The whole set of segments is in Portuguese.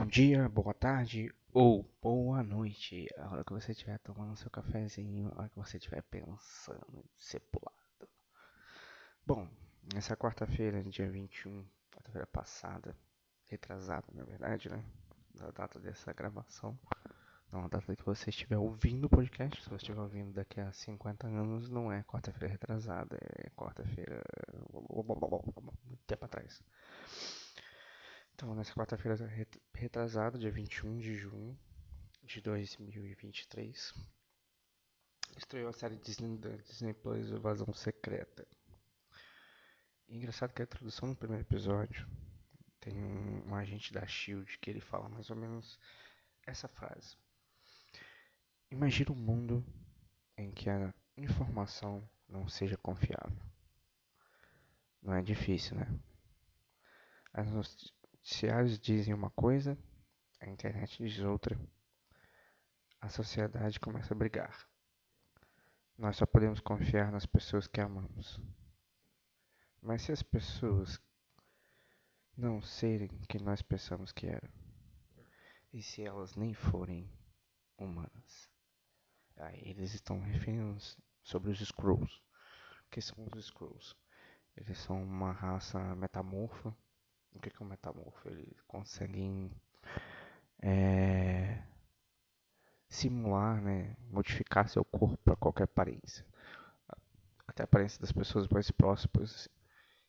Bom dia, boa tarde ou boa noite. A hora que você estiver tomando seu cafezinho, a hora que você estiver pensando em ser pulado. Bom, nessa quarta-feira, dia 21, quarta-feira passada, retrasada na verdade, né? Da data dessa gravação. Não, a data que você estiver ouvindo o podcast. Se você estiver ouvindo daqui a 50 anos, não é quarta-feira retrasada, é quarta-feira. muito tempo atrás. Então, nessa quarta-feira retrasada, dia 21 de junho de 2023, estreou a série Disney Disney Plus Evasão Secreta. E engraçado que a introdução no primeiro episódio tem um, um agente da Shield que ele fala mais ou menos essa frase. Imagina um mundo em que a informação não seja confiável. Não é difícil, né? As noticiários dizem uma coisa, a internet diz outra. A sociedade começa a brigar. Nós só podemos confiar nas pessoas que amamos. Mas se as pessoas não serem que nós pensamos que eram, e se elas nem forem humanas, aí eles estão referindo sobre os Skrulls. O que são os Skrulls? Eles são uma raça metamorfa o que, que é metamorfo? Eles conseguem é, simular, né, modificar seu corpo para qualquer aparência, até a aparência das pessoas mais próximas,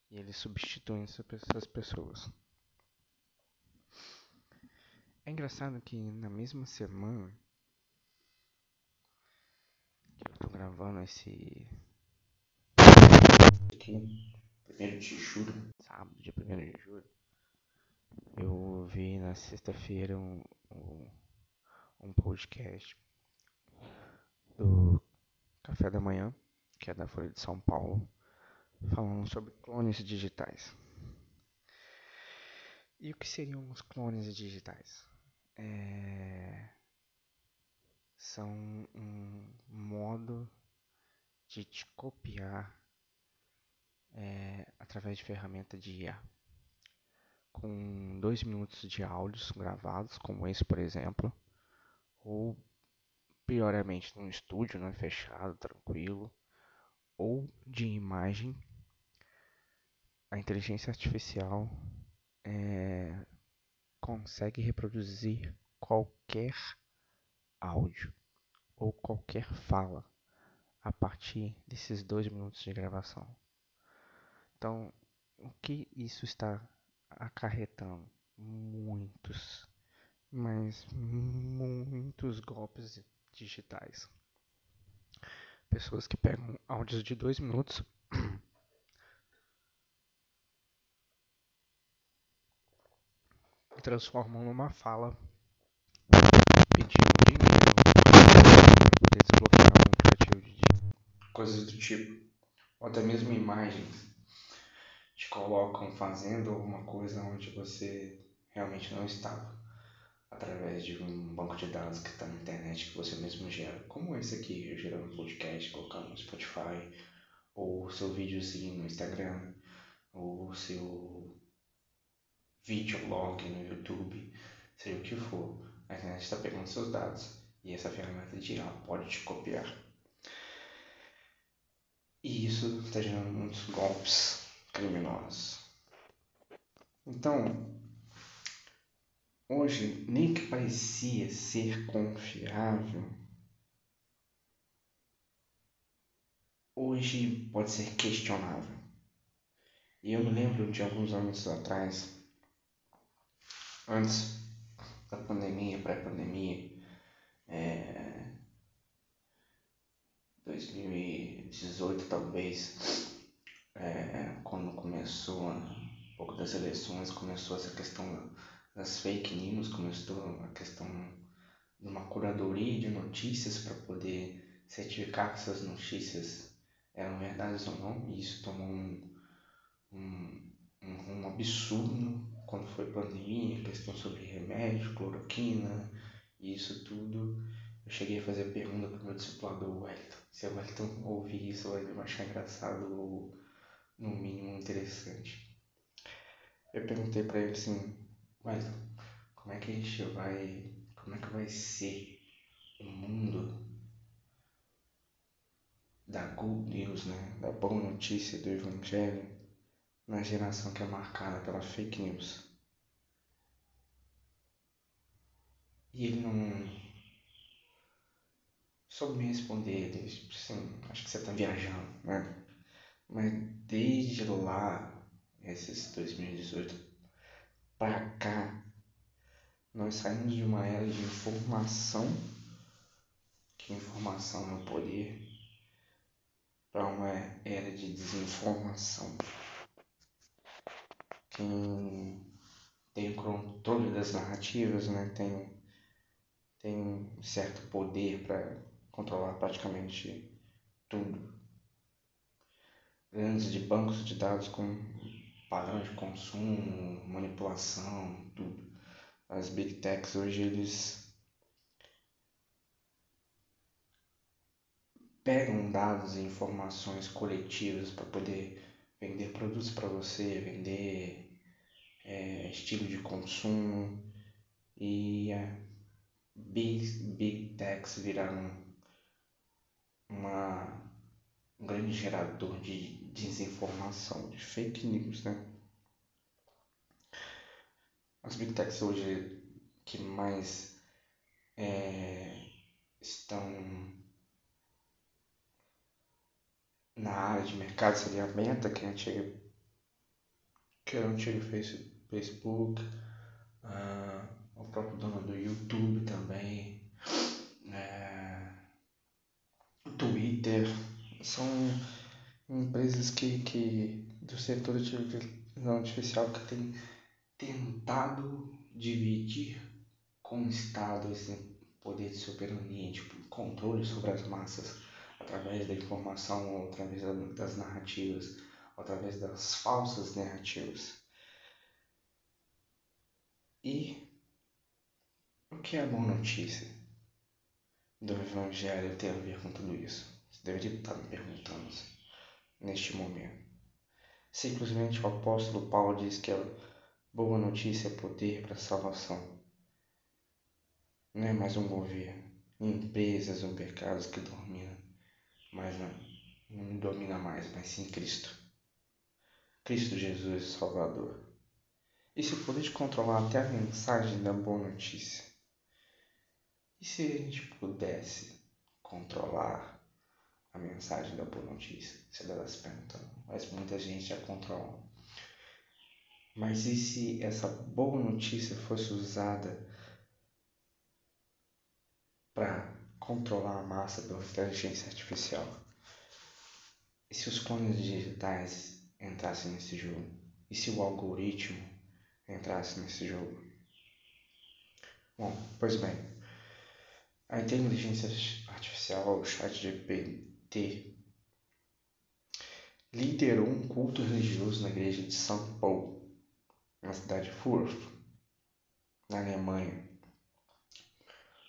e eles substituem essas pessoas. É engraçado que na mesma semana que eu tô gravando esse aqui, primeiro de julho, sábado, dia 1 de julho, eu vi na sexta-feira um, um, um podcast do Café da Manhã, que é da Folha de São Paulo, falando sobre clones digitais. E o que seriam os clones digitais? É... São um modo de te copiar é, através de ferramenta de IA. Com dois minutos de áudios gravados, como esse, por exemplo, ou pioramente num estúdio né, fechado, tranquilo, ou de imagem, a inteligência artificial é, consegue reproduzir qualquer áudio ou qualquer fala a partir desses dois minutos de gravação. Então, o que isso está acarretando? Muitos, mas muitos golpes digitais. Pessoas que pegam áudios de dois minutos. E transformam numa fala. Pedindo dinheiro. Para poder desbloquear um aplicativo de coisas do tipo, ou até mesmo imagens te colocam fazendo alguma coisa onde você realmente não estava, através de um banco de dados que está na internet que você mesmo gera, como esse aqui, gerando um podcast, colocando no Spotify, ou seu videozinho no Instagram, ou seu videolog no YouTube, seja o que for, a internet está pegando seus dados e essa ferramenta IA pode te copiar. E isso está gerando muitos golpes criminosos. Então, hoje, nem que parecia ser confiável, hoje pode ser questionável. E eu me lembro de alguns anos atrás, antes da pandemia, pré-pandemia, é, 2018 talvez, é, quando começou um pouco das eleições, começou essa questão das fake news, começou a questão de uma curadoria de notícias para poder certificar que essas notícias eram verdades ou não, e isso tomou um, um, um, absurdo quando foi pandemia, questão sobre remédio, cloroquina, e isso tudo. Eu cheguei a fazer pergunta para o meu discipulador Wellington. Se o Wellington ouvir isso, ele vai achar engraçado ou no mínimo interessante. Eu perguntei para ele assim, mas como é que a gente vai. Como é que vai ser o mundo da good news, né? Da boa notícia do Evangelho na geração que é marcada pela fake news. E ele não soube me responder. Ele, assim, acho que você está viajando, né? Mas desde lá, esses 2018 para cá, nós saímos de uma era de informação, que informação é poder, para uma era de desinformação. Quem tem o controle das narrativas, né, tem, tem certo poder para controlar praticamente tudo. Grandes de bancos de dados com padrão de consumo, manipulação, tudo. As big techs hoje eles pegam dados e informações coletivas para poder vender produtos para você, vender é, estilo de consumo. E a big, big techs viraram uma, um grande gerador de desinformação, de fake news, né? as big techs hoje que mais é, estão na área de mercado seria a Meta, que é antiga, que é o antigo Facebook, uh, o próprio dono do YouTube também, é, Twitter, são empresas que, que do setor de inteligência artificial que tem tentado dividir com o Estado esse poder de soberania, tipo, controle sobre as massas através da informação através das narrativas, através das falsas narrativas. E o que é a boa notícia do Evangelho ter a ver com tudo isso? Você deveria estar me perguntando neste momento. Simplesmente o apóstolo Paulo diz que é Boa notícia é poder para a salvação. Não é mais um governo, empresas ou pecados que domina, mas não, não domina mais, mas sim Cristo. Cristo Jesus, Salvador. E se poder de controlar até a mensagem da boa notícia? E se a gente pudesse controlar a mensagem da boa notícia? Você deve se perguntando, mas muita gente já controla. Mas e se essa boa notícia fosse usada para controlar a massa pela inteligência artificial? E se os clones digitais entrassem nesse jogo? E se o algoritmo entrasse nesse jogo? Bom, pois bem, a inteligência artificial, o chat GPT, liderou um culto religioso na igreja de São Paulo na cidade de Furth, na Alemanha.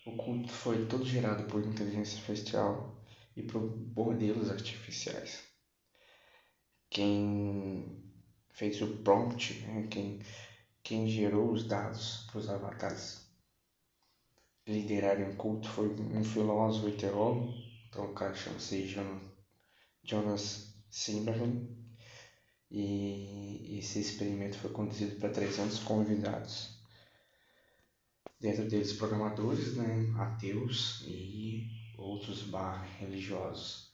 O culto foi todo gerado por inteligência artificial e por modelos artificiais. Quem fez o prompt, né? quem, quem gerou os dados para os avatares liderarem o culto foi um filósofo e teólogo, então o cara chama-se Jonas Simberlin, e esse experimento foi conduzido para 300 convidados. Dentro deles programadores, né, ateus e outros bar religiosos.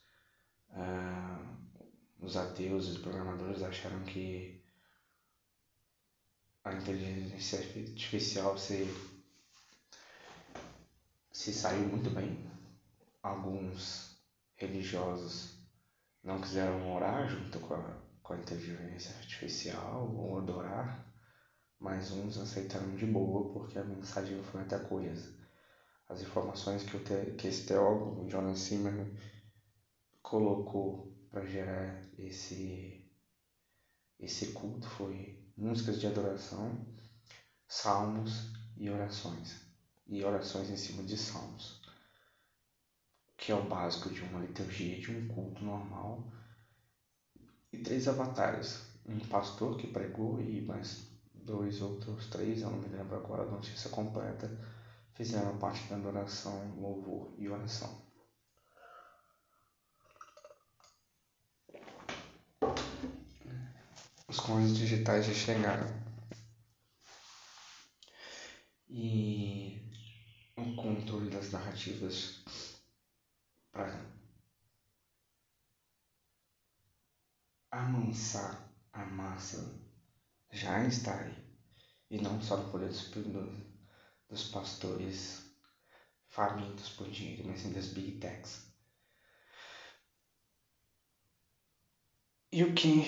Ah, os ateus e os programadores acharam que a inteligência artificial se, se saiu muito bem. Alguns religiosos não quiseram orar junto com a com a inteligência artificial ou adorar, mas uns aceitaram de boa porque a mensagem foi outra coisa. As informações que, o te, que esse teólogo, Jonas Zimmerman, colocou para gerar esse, esse culto foi músicas de adoração, salmos e orações. E orações em cima de salmos, que é o básico de uma liturgia, de um culto normal e três avatares. Um pastor que pregou e mais dois outros três, eu não me lembro agora a notícia completa, fizeram parte da adoração, louvor e oração. Os cones digitais já chegaram. E o controle das narrativas para amansar a massa já está aí. E não só no poder dos, dos pastores famintos por dinheiro, mas sim das big techs. E o que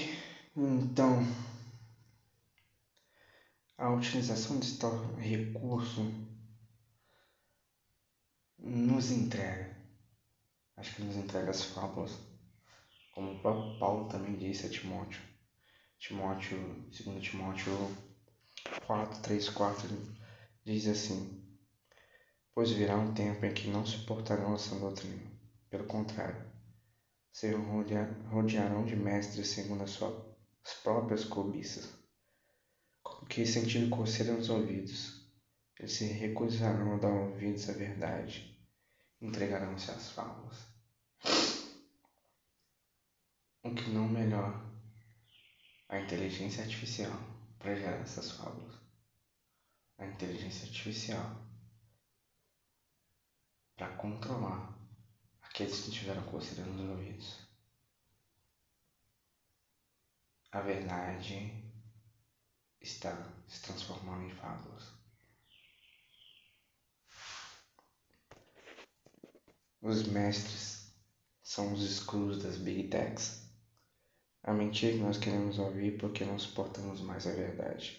então a utilização desse tal recurso nos entrega, acho que nos entrega as fábulas, como o próprio Paulo também disse a Timóteo. Timóteo, 2 Timóteo 4, 3, 4 diz assim: Pois virá um tempo em que não suportarão essa doutrina. Pelo contrário, se rodearão de mestres segundo as suas próprias cobiças, que sentindo coceira nos ouvidos, eles se recusarão a dar ouvidos à verdade, entregarão-se às fábulas. O que não melhor a inteligência artificial para gerar essas fábulas. A inteligência artificial para controlar aqueles que tiveram coceira nos ouvidos. A verdade está se transformando em fábulas. Os mestres são os escuros das big techs a mentira que nós queremos ouvir porque não suportamos mais a verdade.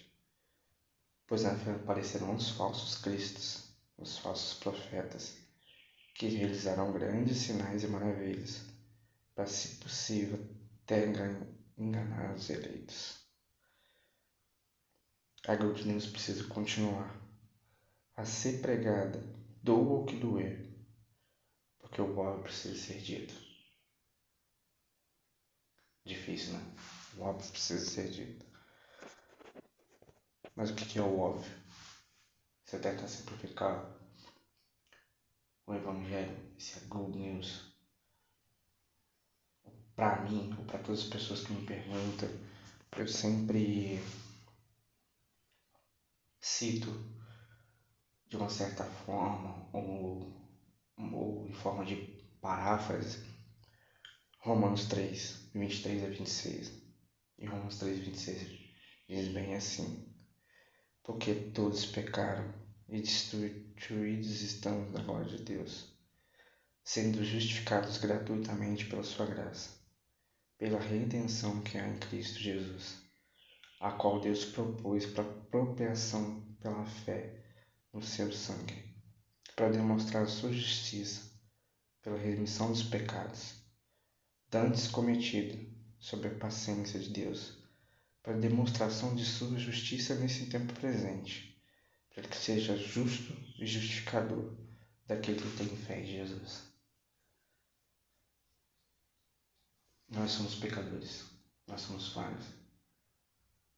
Pois aparecerão os falsos cristos, os falsos profetas, que realizarão grandes sinais e maravilhas, para, se possível, até enganar os eleitos. A Good News precisa continuar a ser pregada, doa o que doer, porque o óbvio precisa ser dito. Difícil, né? O óbvio precisa ser dito. Mas o que é o óbvio? Você tenta simplificar o Evangelho, esse é good news. Para mim, ou para todas as pessoas que me perguntam, eu sempre cito de uma certa forma, ou, ou em forma de paráfrase, Romanos 3, 23 a 26. E Romanos 3, 26 diz bem assim: Porque todos pecaram e destruídos estão da glória de Deus, sendo justificados gratuitamente pela Sua graça, pela redenção que há em Cristo Jesus, a qual Deus propôs para apropriação pela fé no seu sangue, para demonstrar sua justiça pela remissão dos pecados dantes cometido sob a paciência de Deus, para demonstração de sua justiça nesse tempo presente, para que seja justo e justificador daquele que tem fé em Jesus. Nós somos pecadores, nós somos falhos.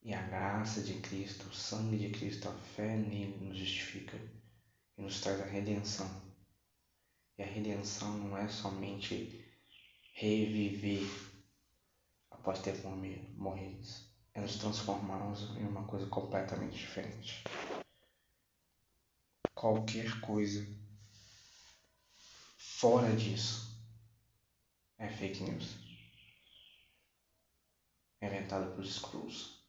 E a graça de Cristo, o sangue de Cristo, a fé nele nos justifica e nos traz a redenção. E a redenção não é somente reviver após ter morrido. É nos transformarmos em uma coisa completamente diferente. Qualquer coisa fora disso é fake news. É inventada por Screws.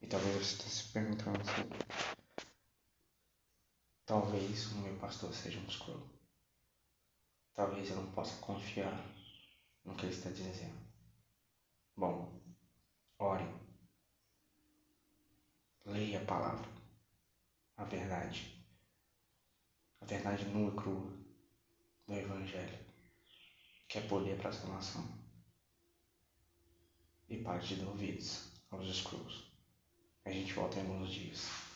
E talvez você esteja se perguntando assim. Talvez o meu pastor seja um Screw. Talvez eu não possa confiar no que ele está dizendo. Bom, ore. Leia a palavra, a verdade, a verdade nua e crua do Evangelho, que é poder para a salvação. E pare de ouvidos aos escuros. A gente volta em alguns dias.